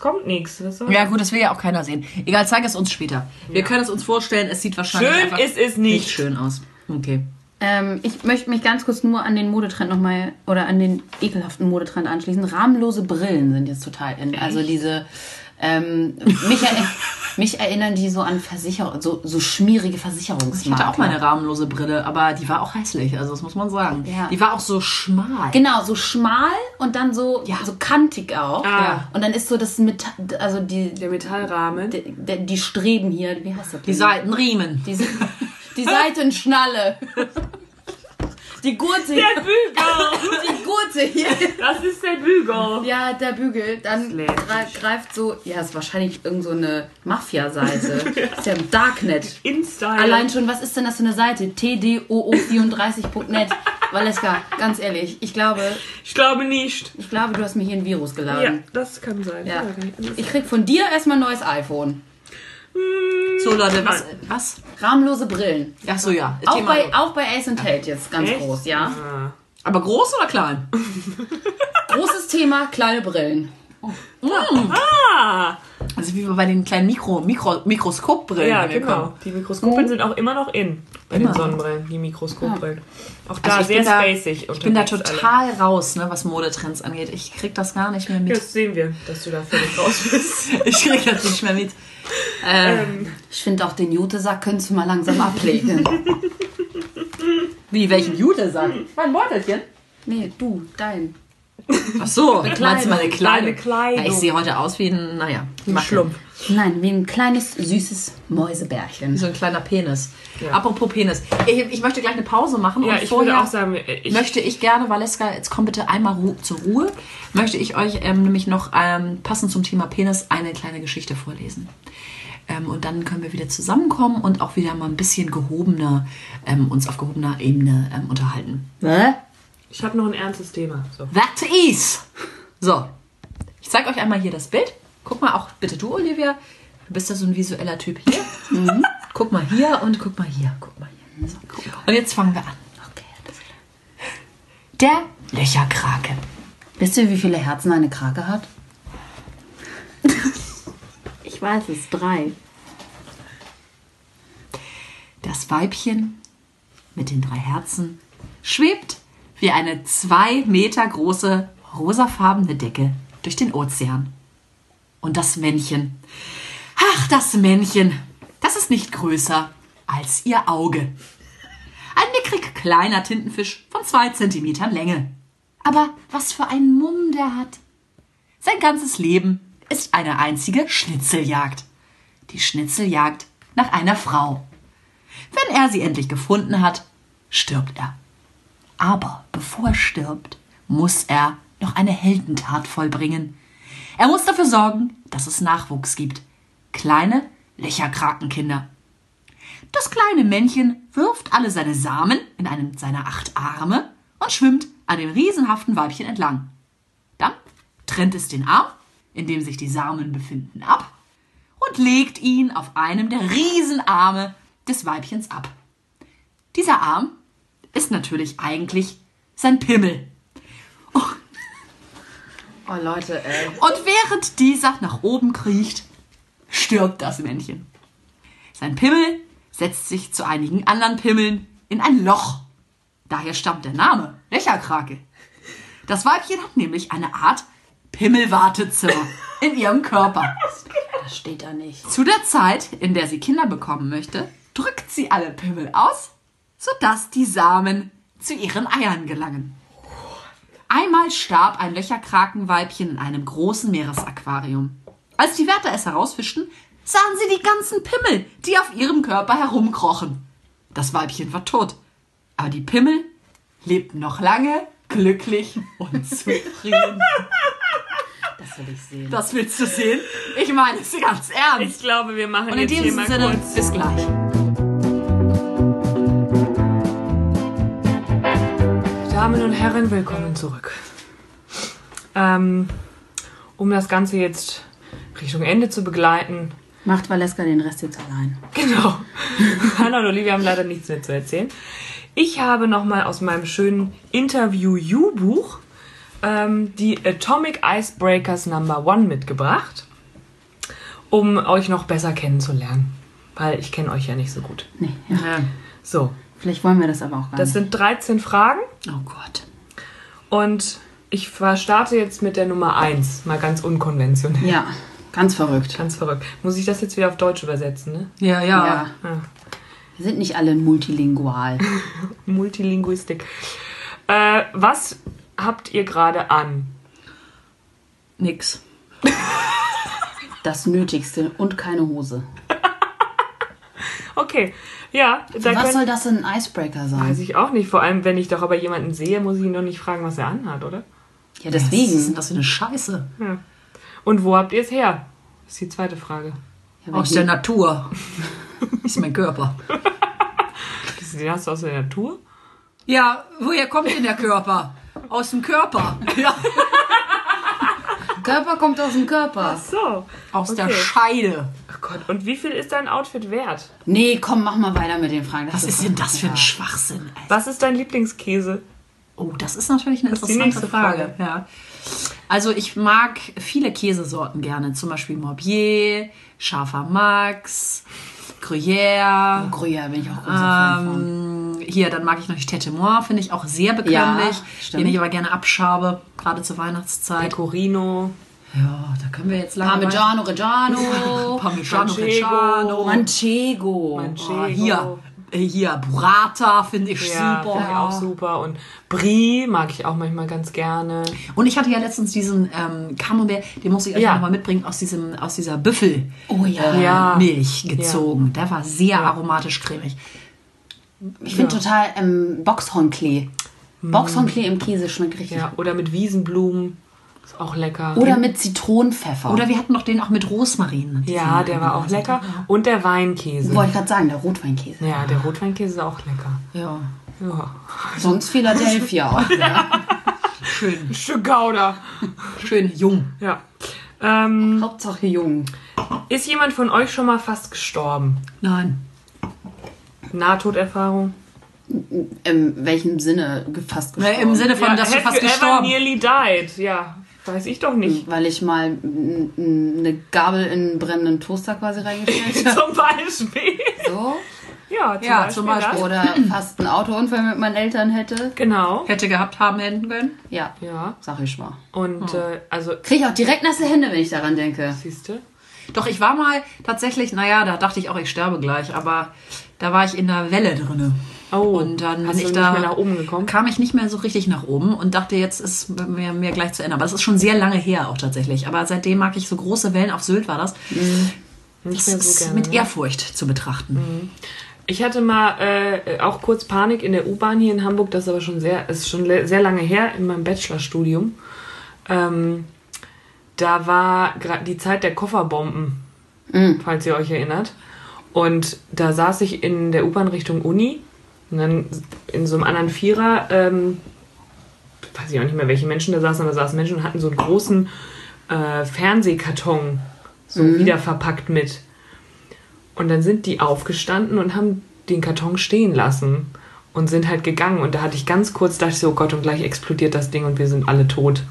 Kommt nichts. Ja gut, das will ja auch keiner sehen. Egal, zeig es uns später. Wir können es uns vorstellen, es sieht wahrscheinlich Schön einfach ist es nicht nicht. schön aus. Okay. Ähm, ich möchte mich ganz kurz nur an den Modetrend nochmal oder an den ekelhaften Modetrend anschließen. Rahmenlose Brillen sind jetzt total in. Also diese, ähm, mich, erinner, *laughs* mich erinnern die so an Versicherung, so, so schmierige Ich Versicherungsmakler. hatte auch meine rahmenlose Brille, aber die war auch hässlich, also das muss man sagen. Ja. Die war auch so schmal. Genau, so schmal und dann so, Ja. so kantig auch. Ah. Und dann ist so das Metall, also die, Der Metallrahmen. die, die, Streben hier, wie heißt das? Die Seitenriemen. Die, die Seitenschnalle. *laughs* Die Gurte. Der Bügel! Die Gurte hier. Das ist der Bügel! Ja, der Bügel. Dann greif, greift so. Ja, ist wahrscheinlich irgend so eine Mafia-Seite. *laughs* Ist ja im Darknet. InStyle. Allein schon, was ist denn das für eine Seite? tdoo34.net. Valeska, ganz ehrlich, ich glaube, Ich glaube nicht. ich glaube, du hast mir hier ein Virus Ja, geladen. das kann sein. Ja. Ich krieg von dir erstmal ein neues iPhone. So Leute, was? was? Rahmenlose Brillen. Ach so, ja. Auch Thema bei, auch bei Ace and Tate jetzt ganz Echt? groß, ja. Ah. Aber groß oder klein? *laughs* Großes Thema, kleine Brillen. Ah! Also wie bei den kleinen Mikro, Mikro, Mikroskopbrillen Ja, genau. Die Mikroskopbrillen sind auch immer noch in. Bei Immer. den Sonnenbrillen, die Mikroskopbrillen. Auch da Also sehr da- spacig. Ich bin da unterwegs alle. total raus, ne, was Modetrends angeht. Ich krieg das gar nicht mehr mit. Jetzt sehen wir, dass du da völlig raus bist. *laughs* Ich krieg das nicht mehr mit. Äh, ähm, Ich finde auch den Jutesack könntest du mal langsam ablegen. *laughs* wie, welchen Jutesack? Mein Beutelchen. nee, du, dein. Ach so, meinst du meine Kleine kleine Kleidung. Ja, ich sehe heute aus wie ein, naja, ein. Schlumpf. Nein, wie ein kleines, süßes Mäusebärchen. So ein kleiner Penis. Ja. Apropos Penis. Ich, ich möchte gleich eine Pause machen. Ja, und ich vorher würde auch sagen, ich, möchte ich gerne, Valeska, jetzt komm bitte einmal Ru zur Ruhe, möchte ich euch ähm, nämlich noch ähm, passend zum Thema Penis eine kleine Geschichte vorlesen. Ähm, und dann können wir wieder zusammenkommen und auch wieder mal ein bisschen gehobener, ähm, uns auf gehobener Ebene ähm, unterhalten. Hä? Ich habe noch ein ernstes Thema. So. That is. So, ich zeige euch einmal hier das Bild. Guck mal auch bitte du, Olivia. Du bist ja so ein visueller Typ hier. Mhm. Guck mal hier und guck mal hier. Guck mal hier. So. Und jetzt fangen wir an. Okay, alles klar. Der Löcherkrake. Wisst ihr, wie viele Herzen eine Krake hat? ich weiß es, drei. Das Weibchen mit den drei Herzen schwebt wie eine zwei Meter große rosafarbene Decke durch den Ozean. Und das Männchen. Ach, das Männchen. Das ist nicht größer als ihr Auge. Ein mickrig kleiner Tintenfisch von zwei Zentimetern Länge. Aber was für ein Mumm der hat. Sein ganzes Leben ist eine einzige Schnitzeljagd. Die Schnitzeljagd nach einer Frau. Wenn er sie endlich gefunden hat, stirbt er. Aber bevor er stirbt, muss er noch eine Heldentat vollbringen. Er muss dafür sorgen, dass es Nachwuchs gibt. Kleine Löcherkrakenkinder. Das kleine Männchen wirft alle seine Samen in einem seiner acht Arme und schwimmt an dem riesenhaften Weibchen entlang. Dann trennt es den Arm, in dem sich die Samen befinden, ab und legt ihn auf einem der Riesenarme des Weibchens ab. Dieser Arm ist natürlich eigentlich sein Pimmel. Oh Leute, ey. Und während dieser nach oben kriecht, stirbt das Männchen. Sein Pimmel setzt sich zu einigen anderen Pimmeln in ein Loch. Daher stammt der Name Löcherkrake. Das Weibchen hat nämlich eine Art Pimmelwartezimmer in ihrem Körper. Das steht da nicht. Zu der Zeit, in der sie Kinder bekommen möchte, drückt sie alle Pimmel aus, sodass die Samen zu ihren Eiern gelangen. Einmal starb ein Löcherkrakenweibchen in einem großen Meeresaquarium. Als die Wärter es herausfischten, sahen sie die ganzen Pimmel, die auf ihrem Körper herumkrochen. Das Weibchen war tot, aber die Pimmel lebten noch lange glücklich und *laughs* zufrieden. Das will ich sehen. Das willst du sehen? Ich meine es ganz ernst. Ich glaube, wir machen Und in jetzt diesem Sinne, kurz. bis gleich. Damen und Herren, willkommen zurück. Ähm, um das Ganze jetzt Richtung Ende zu begleiten. Macht Valeska den Rest jetzt allein. Genau. *laughs* Hannah und Olivia haben leider nichts mehr zu erzählen. Ich habe nochmal aus meinem schönen Interview You-Buch ähm, die Atomic Icebreakers Number One mitgebracht, um euch noch besser kennenzulernen. Weil ich kenne euch ja nicht so gut. Nee, ja. So, Vielleicht wollen wir das aber auch gar Das nicht. sind 13 Fragen Oh Gott. und ich starte jetzt mit der Nummer 1, mal ganz unkonventionell. Ja, ganz verrückt. Ganz verrückt. Muss ich das jetzt wieder auf Deutsch übersetzen, ne? Ja, ja. Ja. Ja. Wir sind nicht alle multilingual. *laughs* Multilinguistik. Äh, was habt ihr gerade an? Nix. Das Nötigste und keine Hose. Okay, ja, da Was soll das ein Icebreaker sein? weiß ich auch nicht. Vor allem, wenn ich doch aber jemanden sehe, muss ich ihn doch nicht fragen, was er anhat, oder? Ja, Was ist denn deswegen. das für eine Scheiße? Ja. Und wo habt ihr es her? Das ist die zweite Frage. Ja, Aus der Natur. *laughs* ist mein Körper. Den hast du aus der Natur? Ja, woher kommt denn der Körper? Aus dem Körper. *laughs* Ja. Körper kommt aus dem Körper. So. Aus der Okay. Scheide. Oh Gott, und wie viel ist dein Outfit wert? Nee, komm, mach mal weiter mit den Fragen. Was ist denn das für ein Schwachsinn? Alter? Was ist dein Lieblingskäse? Oh, das ist natürlich eine ist die interessante Frage. Frage. Ja. Also ich mag viele Käsesorten gerne. Zum Beispiel Morbier, Scharfer Max, Gruyère. Gruyère bin ich auch großer Fan von. Ähm, hier, dann mag ich noch Tete Moir, finde ich auch sehr bekömmlich, Ja, den ich aber gerne abschabe, gerade zur Weihnachtszeit. Pecorino. Ja, da können wir jetzt lange Parmigiano Reggiano. *laughs* Parmigiano. Reggiano. Manchego. Manchego. Oh, hier, äh, hier, Burrata finde ich Ja, super. finde ich auch super. Und Brie mag ich auch manchmal ganz gerne. Und ich hatte ja letztens diesen ähm, Camembert, den muss ich euch Ja. noch mal mitbringen, aus, diesem, aus dieser Büffel. Oh ja. Ja. Milch gezogen. Der war sehr aromatisch cremig. Ich finde total ähm, Boxhornklee. Boxhornklee im Käse schmeckt richtig. Ja, oder mit Wiesenblumen. Ist auch lecker. Oder mit Zitronenpfeffer. Oder wir hatten noch den auch mit Rosmarin. ja, der war auch lecker. Und der Weinkäse. wollte ich gerade sagen, der Rotweinkäse. Ja, der Rotweinkäse ist auch lecker. Ja, Ja. Sonst Philadelphia auch. *laughs* Ja. schön, Ein Stück Gouda. schön jung. Ja. Ähm, Hauptsache jung. ist jemand von euch schon mal fast gestorben? Nein. Nahtoderfahrung? In welchem Sinne gefasst Na, gestorben? Im Sinne von, dass du fast you ever gestorben nearly died? Ja, weiß ich doch nicht. Weil ich mal eine Gabel in einen brennenden Toaster quasi reingestellt *laughs* habe. Zum Beispiel. So. Ja, zum Ja, Beispiel. zum Beispiel. Oder fast einen Autounfall mit meinen Eltern hätte. Genau. hätte gehabt haben hätten können. Ja, Ja. sag ich mal. Und äh, also, Krieg ich auch direkt nasse Hände, wenn ich daran denke. siehst du? Doch, ich war mal tatsächlich, naja, da dachte ich auch, ich sterbe gleich, aber da war ich in der Welle drinne. Oh, Und dann bin ich da kam ich nicht mehr so richtig nach oben und dachte, jetzt ist mir, mir gleich zu Ende. Aber das ist schon sehr lange her auch tatsächlich. Aber seitdem mag ich so große Wellen auf Sylt war das. Nicht Das so gerne. mit? Ehrfurcht zu betrachten. Ich hatte mal äh, auch kurz Panik in der U-Bahn hier in Hamburg, das ist aber schon sehr, ist schon sehr lange her in meinem Bachelorstudium. Ähm, da war gerade die Zeit der Kofferbomben, falls ihr euch erinnert. Und da saß ich in der U-Bahn Richtung Uni und dann in so einem anderen Vierer, ähm, weiß ich auch nicht mehr, welche Menschen da saßen, aber da saßen Menschen und hatten so einen großen äh, Fernsehkarton so wieder verpackt mit. Und dann sind die aufgestanden und haben den Karton stehen lassen und sind halt gegangen. Und da hatte ich ganz kurz, dachte ich so, oh Gott, und gleich explodiert das Ding und wir sind alle tot.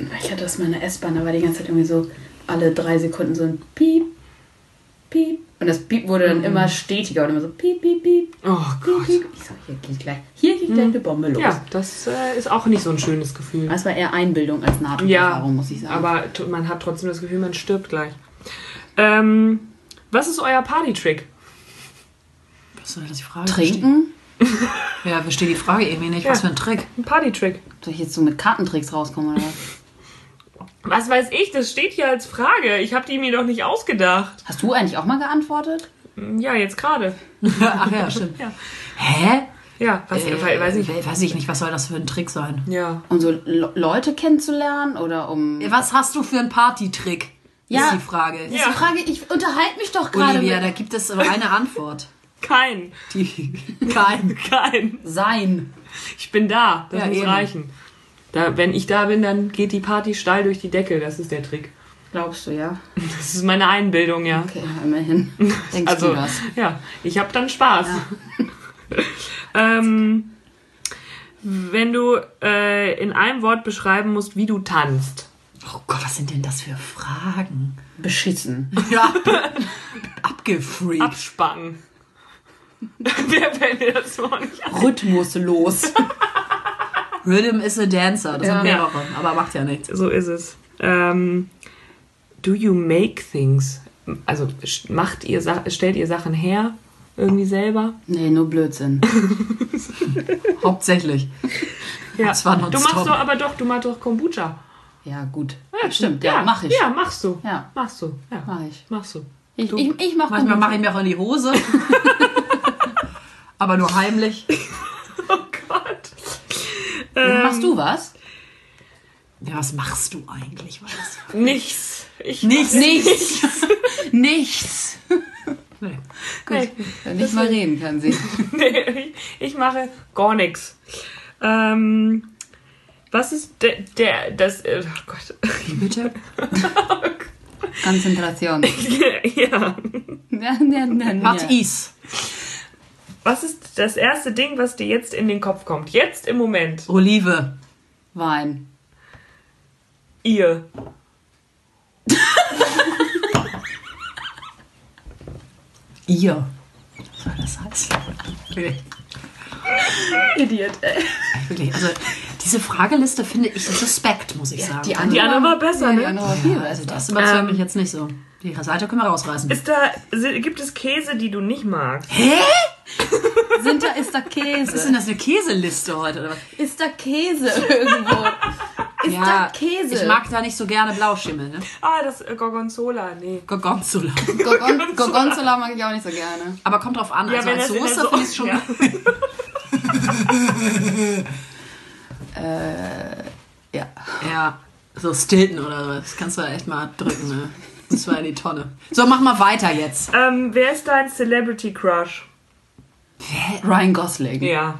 Ich hatte das mal in der S-Bahn, da war die ganze Zeit irgendwie so alle drei Sekunden so ein Piep, Piep. Und das Piep wurde dann immer stetiger und immer so Piep, Piep, Piep, Oh Piep, Gott. Piep. Ich so, hier geht gleich, hier geht gleich eine Bombe los. Ja, das äh, ist auch nicht so ein schönes Gefühl. Das war eher Einbildung als Ja, Nahtoderfahrung, muss ich sagen. aber man hat trotzdem das Gefühl, man stirbt gleich. Ähm, was ist euer Partytrick? Was soll das die Frage? Trinken? *laughs* Ja, verstehe die Frage irgendwie nicht. Was Ja. für ein Trick. Ein Partytrick. Soll ich jetzt so mit Kartentricks rauskommen oder was? Was weiß ich, das steht hier als Frage. Ich habe die mir doch nicht ausgedacht. Hast du eigentlich auch mal geantwortet? Ja, jetzt gerade. *laughs* Ach ja, stimmt. Ja. Hä? Ja, was, Äh, weiß ich. Weiß ich nicht, was soll das für ein Trick sein? Ja. Um so Le Leute kennenzulernen oder um... Was hast du für einen Partytrick? Ja. Ist die Frage. Das ist die Frage, ich unterhalte mich doch gerade Olivia, mit da gibt es aber eine Antwort. *laughs* Kein. Die, *laughs* kein. Kein. sein. Ich bin da. Das Ja, muss eben. reichen. Da, wenn ich da bin, dann geht die Party steil durch die Decke. Das ist der Trick. Glaubst du, ja? Das ist meine Einbildung, ja. Okay, immerhin. *laughs* Denkst Also, du das? ja, ich habe dann Spaß. *laughs* ähm, wenn du äh, in einem Wort beschreiben musst, wie du tanzt. Oh Gott, was sind denn das für Fragen? Beschissen. *laughs* Ja. Abgefreakt. Abspacken. Wer fällt mir das nicht ein? Rhythmuslos. Rhythm is a dancer. Das Ja. sind mehrere, aber macht ja nichts. So ist es. Ähm, do you make things? Also macht ihr stellt ihr Sachen her irgendwie selber? Nee, nur Blödsinn. *laughs* Hauptsächlich. Ja. Das war du machst doch aber doch, du machst doch Kombucha. Ja, gut. Stimmt, ja, mach ich. Ja, machst du. Ja. Machst du. Ja. Mach ich. Machst du. Ich, Du- ich, ich mach Manchmal mache ich mir auch in die Hose. *laughs* aber nur heimlich. *laughs* Oh Gott. Machst du was? Ja, was machst du eigentlich? Weiß? Nichts. Ich Nichts. Nichts. *laughs* Nichts. Nee. Nee, Nicht mal reden kann sie. *laughs* nee, ich, mache gar nichts. Ähm, was ist der, der das, äh, oh Gott. Bitte? *laughs* Konzentration. ja. Ja, ja, ja, Was ja. is? Was ist das erste Ding, was dir jetzt in den Kopf kommt? Jetzt im Moment. Olive. Wein. Ihr. *laughs* Ihr. Was soll das heißen? Okay. Idiot, ey. Wirklich, also diese Frageliste finde ich suspekt, muss ich sagen. Die Die andere war besser, ja, die ne? andere war viel ja, also das überzeugt Ähm, mich jetzt nicht so. Die Seite können wir rausreißen. Ist da, gibt es Käse, die du nicht magst? *laughs* Sind da, ist da Käse? Was ist denn das, eine Käseliste heute? Oder was? Ist da Käse *laughs* irgendwo? Ist da Käse? Ich mag da nicht so gerne Blauschimmel, ne? Ah, das äh, Gorgonzola, nee. *laughs* Gorgonzola. Gorgon Gorgonzola mag ich auch nicht so gerne. Aber kommt drauf an. Ja, also wenn als Soße So- finde ich schon. Ja. Ja. Ja, so Stilton oder. Das kannst du echt mal drücken, ne? Und zwar in die Tonne. So, mach mal weiter jetzt. Ähm, wer ist dein Celebrity Crush? Ryan Gosling. Ja.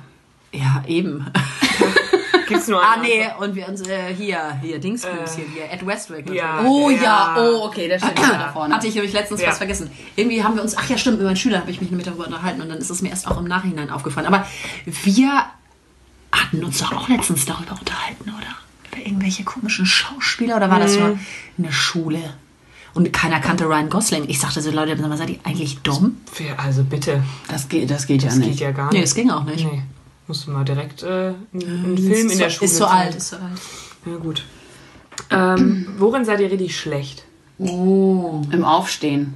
Ja, eben. *laughs* Gibt's nur Ah, einen? nee, und wir uns äh, hier, hier, Dingsbums hier, hier, Ed Westwick. Ja. Oh ja. Ja. oh okay, der steht *clears throat* da vorne. Hatte ich nämlich letztens Ja. was vergessen. Irgendwie haben wir uns, ach ja, stimmt, mit meinen Schülern habe ich mich mit darüber unterhalten und dann ist es mir erst auch im Nachhinein aufgefallen. Aber wir hatten uns doch auch letztens darüber unterhalten, oder? Über irgendwelche komischen Schauspieler oder war das nur in der Schule? Und keiner kannte Ryan Gosling. Ich sagte so, Leute, seid ihr eigentlich dumm? Also bitte. Das geht, das geht ja Das nicht. geht ja gar Nee, nicht. das ging auch nicht. Nee. Musst du mal direkt äh, einen, einen Film in der Schule Ist so alt, ist so alt. Ja, gut. Ähm, *clears throat* worin seid ihr richtig schlecht? Oh. Im Aufstehen.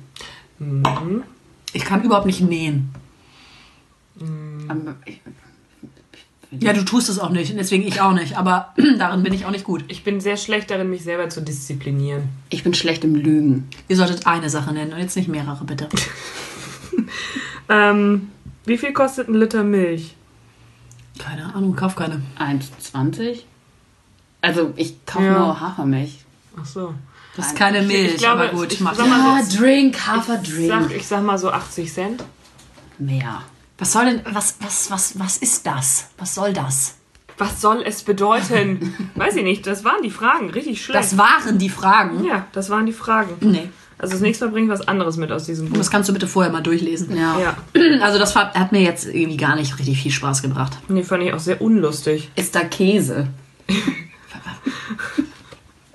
Ich kann überhaupt nicht nähen. Aber ich- Ja, du tust es auch nicht, deswegen ich auch nicht. Aber *clears throat* darin bin ich auch nicht gut. Ich bin sehr schlecht darin, mich selber zu disziplinieren. Ich bin schlecht im Lügen. Ihr solltet eine Sache nennen und jetzt nicht mehrere, bitte. *laughs* Ähm, wie viel kostet ein Liter Milch? Keine Ahnung, kauf keine. 1,20? Also ich kaufe Ja. nur Hafermilch. Ach so. Das ist keine Milch, glaube, aber gut, ich sag mal Ah, so- Drink, Ich Haferdrink. sag, ich sag mal so 80 Cent. Mehr. Was soll denn, was, was, was, was ist das? Was soll das? Was soll es bedeuten? *laughs* Weiß ich nicht, das waren die Fragen. Richtig schlecht. Das waren die Fragen. ja, das waren die Fragen. Nee. Also das nächste Mal bringe ich was anderes mit aus diesem Buch. Das kannst du bitte vorher mal durchlesen. Ja. Ja, *clears throat* Also das hat hat mir jetzt irgendwie gar nicht richtig viel Spaß gebracht. nee, fand ich auch sehr unlustig. Ist da Käse? *laughs*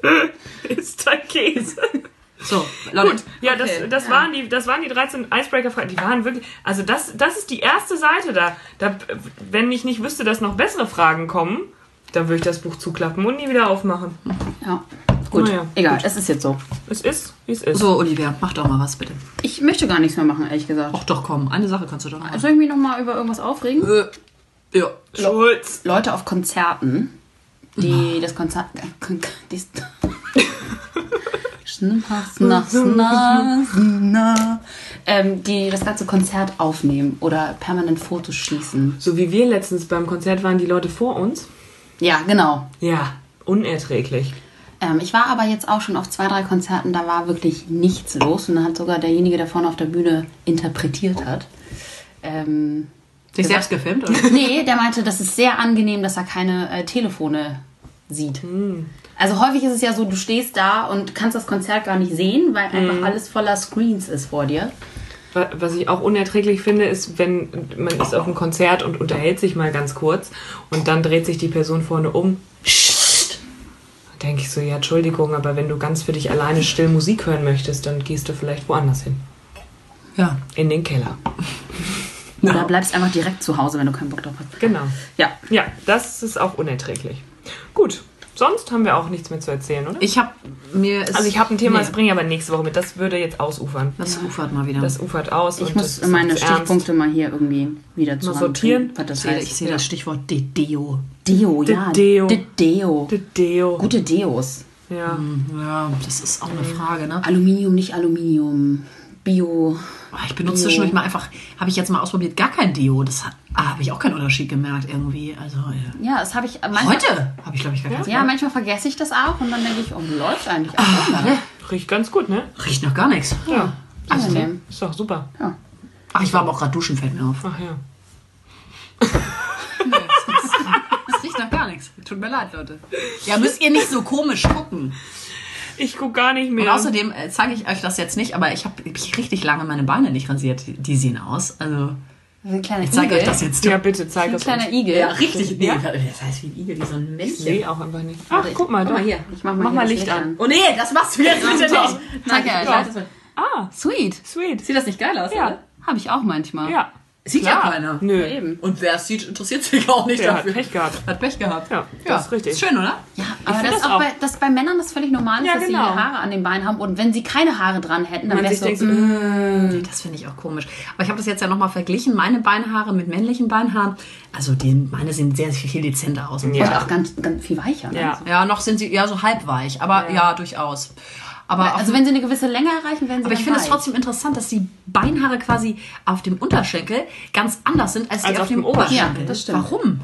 *laughs* Ist da Käse? So, Leute. Gut, ja, das, Okay, das, ja. Waren die, das waren die 13 Icebreaker-Fragen. Die waren wirklich. Also, das, das ist die erste Seite da. da. Wenn ich nicht wüsste, dass noch bessere Fragen kommen, dann würde ich das Buch zuklappen und nie wieder aufmachen. Ja. Gut, Naja, egal, es ist jetzt so. Es ist, wie es ist. So, Olivia, mach doch mal was, bitte. Ich möchte gar nichts mehr machen, ehrlich gesagt. Ach doch, komm, eine Sache kannst du doch noch machen. Soll ich mich nochmal über irgendwas aufregen? Äh, ja. Schulz. Leute auf Konzerten, die *laughs* das Konzert. Die *laughs* ähm, die das ganze Konzert aufnehmen oder permanent Fotos schießen. So wie wir letztens beim Konzert waren, die Leute vor uns. Ja, genau. Ja, unerträglich. Ähm, ich war aber jetzt auch schon auf zwei, drei Konzerten, da war wirklich nichts los und dann hat sogar derjenige, der vorne auf der Bühne interpretiert hat. Ähm, Sich selbst gefilmt, oder? nee, der meinte, das ist sehr angenehm, dass er keine äh, Telefone sieht. Also häufig ist es ja so, du stehst da und kannst das Konzert gar nicht sehen, weil einfach alles voller Screens ist vor dir. Wa- Was ich auch unerträglich finde, ist, wenn man ist auf einem Konzert und unterhält sich mal ganz kurz und dann dreht sich die Person vorne um. Psst. Da denke ich so, ja, Entschuldigung, aber wenn du ganz für dich alleine still Musik hören möchtest, dann gehst du vielleicht woanders hin. Ja. In den Keller. Oder bleibst einfach direkt zu Hause, wenn du keinen Bock drauf hast. Genau. Ja. Ja, das ist auch unerträglich. Gut. Sonst haben wir auch nichts mehr zu erzählen, oder? Ich habe mir. also ich habe ein Thema, Nee, das bringe ich aber nächste Woche mit. Das würde jetzt ausufern. das ufert mal wieder. Das ufert aus. Ich und muss meine jetzt ernst. Stichpunkte mal hier irgendwie wieder Mal sortieren. Was das ich sehe, heißt. ich sehe das Stichwort Deo. Deo, ja. Deo. De Deo. De Deo. Gute Deos. Ja. Ja, das ist auch eine Frage, ne? Aluminium, nicht Aluminium. Bio. Oh, Ich benutze zwischendurch mal einfach, habe ich jetzt mal ausprobiert, gar kein Deo. Das hat- ah, habe ich auch keinen Unterschied gemerkt irgendwie. Also äh, Ja, das habe ich manchmal. heute habe ich glaube ich gar keinen. Ja, manchmal vergesse ich das auch und dann denke ich, oh, läuft eigentlich auch. Ah, Riecht ganz gut, ne? Riecht noch gar nichts. Ja. Angenehm. Ist doch super. Ja. Ach, ich war aber auch gerade duschen, fällt mir auf. Ach ja. *laughs* Es riecht noch gar nichts. Tut mir leid, Leute. Ja, müsst ihr nicht so komisch gucken. Ich guck gar nicht Und mehr. außerdem äh, zeige ich euch das jetzt nicht, aber ich habe richtig lange meine Beine nicht rasiert. Die sehen aus. Also, Wie ein kleiner ich zeige Igel. euch das jetzt. ja, bitte, zeig Ein es kleiner uns. Igel. Ja, richtig. Nee, Ja. das heißt wie ein Igel, wie so ein Ich Männchen. sehe auch einfach nicht. Ach, guck mal, Guck da. mal hier. Ich mach mal, Mach hier mal das Licht an. Oh nee, das machst du jetzt bitte nicht. Danke, ich halte es mal. Ah, Sweet. sweet. Sieht das nicht geil aus? Ja. oder? Habe ich auch manchmal. Ja. Sieht Klar. ja keiner. Nö. Ja, eben. Und wer es sieht, interessiert sich auch nicht Der hat dafür. Pech gehabt. Hat Pech gehabt. Ja, das ist richtig. schön, oder? Ja, aber das, das auch auch. bei, das bei Männern ist völlig normal, ist, Ja, dass genau. sie Haare an den Beinen haben. Und wenn sie keine Haare dran hätten, dann wäre es so, denkt, so, mm, Nee, das finde ich auch komisch. Aber ich habe das jetzt ja nochmal verglichen, meine Beinhaare mit männlichen Beinhaaren. Also die, meine sehen sehr, sehr viel dezenter aus. Ja. und auch ganz, ganz viel weicher. Ne? Ja. Ja, noch sind sie ja so halb weich, aber ja, durchaus. Aber, Also wenn sie eine gewisse Länge erreichen, werden sie aber ich finde es trotzdem interessant, dass die Beinhaare quasi auf dem Unterschenkel ganz anders sind als die Als auf, auf dem Oberschenkel. Ja, das stimmt. Warum?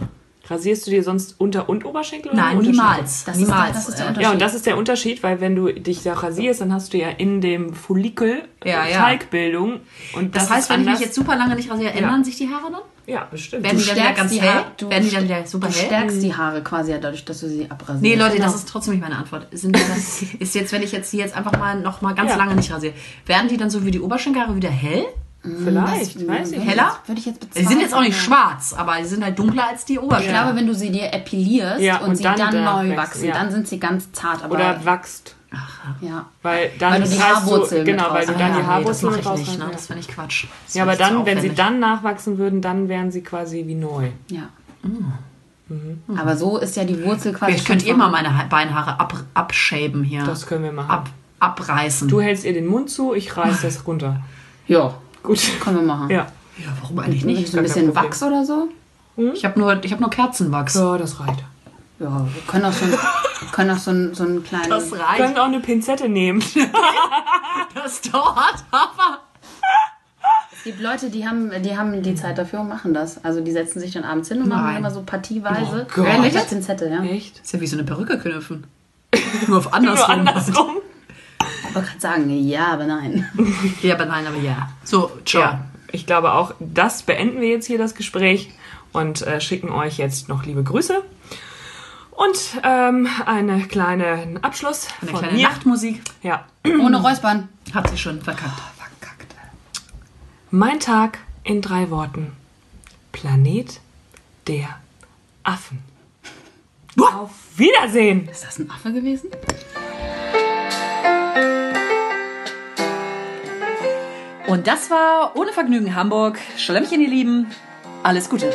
Rasierst du dir sonst Unter- und Oberschenkel? oder Nein, Unterschenkel? niemals. Das ist niemals. der- das ist der Äh, Unterschied. Ja, und das ist der Unterschied, weil wenn du dich da rasierst, dann hast du ja in dem Follikel Ja, äh, ja. Talgbildung. Und das, Das heißt, ist wenn ich mich jetzt super lange nicht rasiere, ändern sich die Haare dann? Ja, bestimmt. Werden die dann wieder ganz die hell? Du Werden die dann wieder super Du hell? stärkst die Haare quasi ja dadurch, dass du sie abrasierst. Nee, Leute, Genau. das ist trotzdem nicht meine Antwort. Sind dann, *laughs* ist jetzt, wenn ich jetzt die jetzt einfach mal noch mal ganz Ja. lange nicht rasiere, werden die dann so wie die Oberschenkelhaare wieder hell? Vielleicht, weiß ich. Heller? Würde ich jetzt Die bezweifeln. sind jetzt auch nicht schwarz, aber die sind halt dunkler als die Ich Oberschenkel. glaube, wenn du sie dir epilierst Ja, und, und sie dann dann, neu wachsen, wachsen, ja. dann sind sie ganz zart. Aber Oder wachst. Ja. Weil dann Weil du die Haarwurzeln du, genau, weil du dann Ah, die nee, das Haarwurzeln mache ich nicht, ne? Das finde ich Quatsch. Das Ja, aber dann, wenn sie dann nachwachsen würden, dann wären sie quasi wie neu. ja. Aber so ist ja die Wurzel quasi. Vielleicht könnt ihr mal meine Ha- Beinhaare ab, abshaben hier. Das können wir machen. ab, abreißen. Du hältst ihr den Mund zu, ich reiß das runter. Ja, Gut. können wir machen. Ja. ja, warum eigentlich Nicht so ein bisschen. Wachs oder so? Ich habe nur, ich hab nur Kerzenwachs. Ja, das reicht. Ja, wir können auch so, ein, können auch so, ein, so einen kleinen. Das Wir reicht. können auch eine Pinzette nehmen. *laughs* Das dauert aber. Es gibt Leute, die haben, die haben die Zeit dafür und machen das. Also die setzen sich dann abends hin und machen Nein. immer so partieweise. Oh Gott. Mit der Pinzette, ja. Echt? Ist ja wie so eine Perücke knüpfen. *laughs* Nur auf Nur andersrum. andersrum. Ich wollte gerade sagen, ja, aber nein. *laughs* Ja, aber nein, aber ja. So, ciao. Ja, ich glaube auch, das beenden wir jetzt hier das Gespräch und äh, schicken euch jetzt noch liebe Grüße und ähm, einen kleinen Abschluss Eine von kleine mir. Nachtmusik Ja, Ohne Räuspern. hat sie schon verkackt. mein Tag in drei Worten: Planet der Affen. Auf Wiedersehen. Ist das ein Affe gewesen? Und das war Ohne Vergnügen Hamburg. Schlemmchen, ihr Lieben. Alles Gute.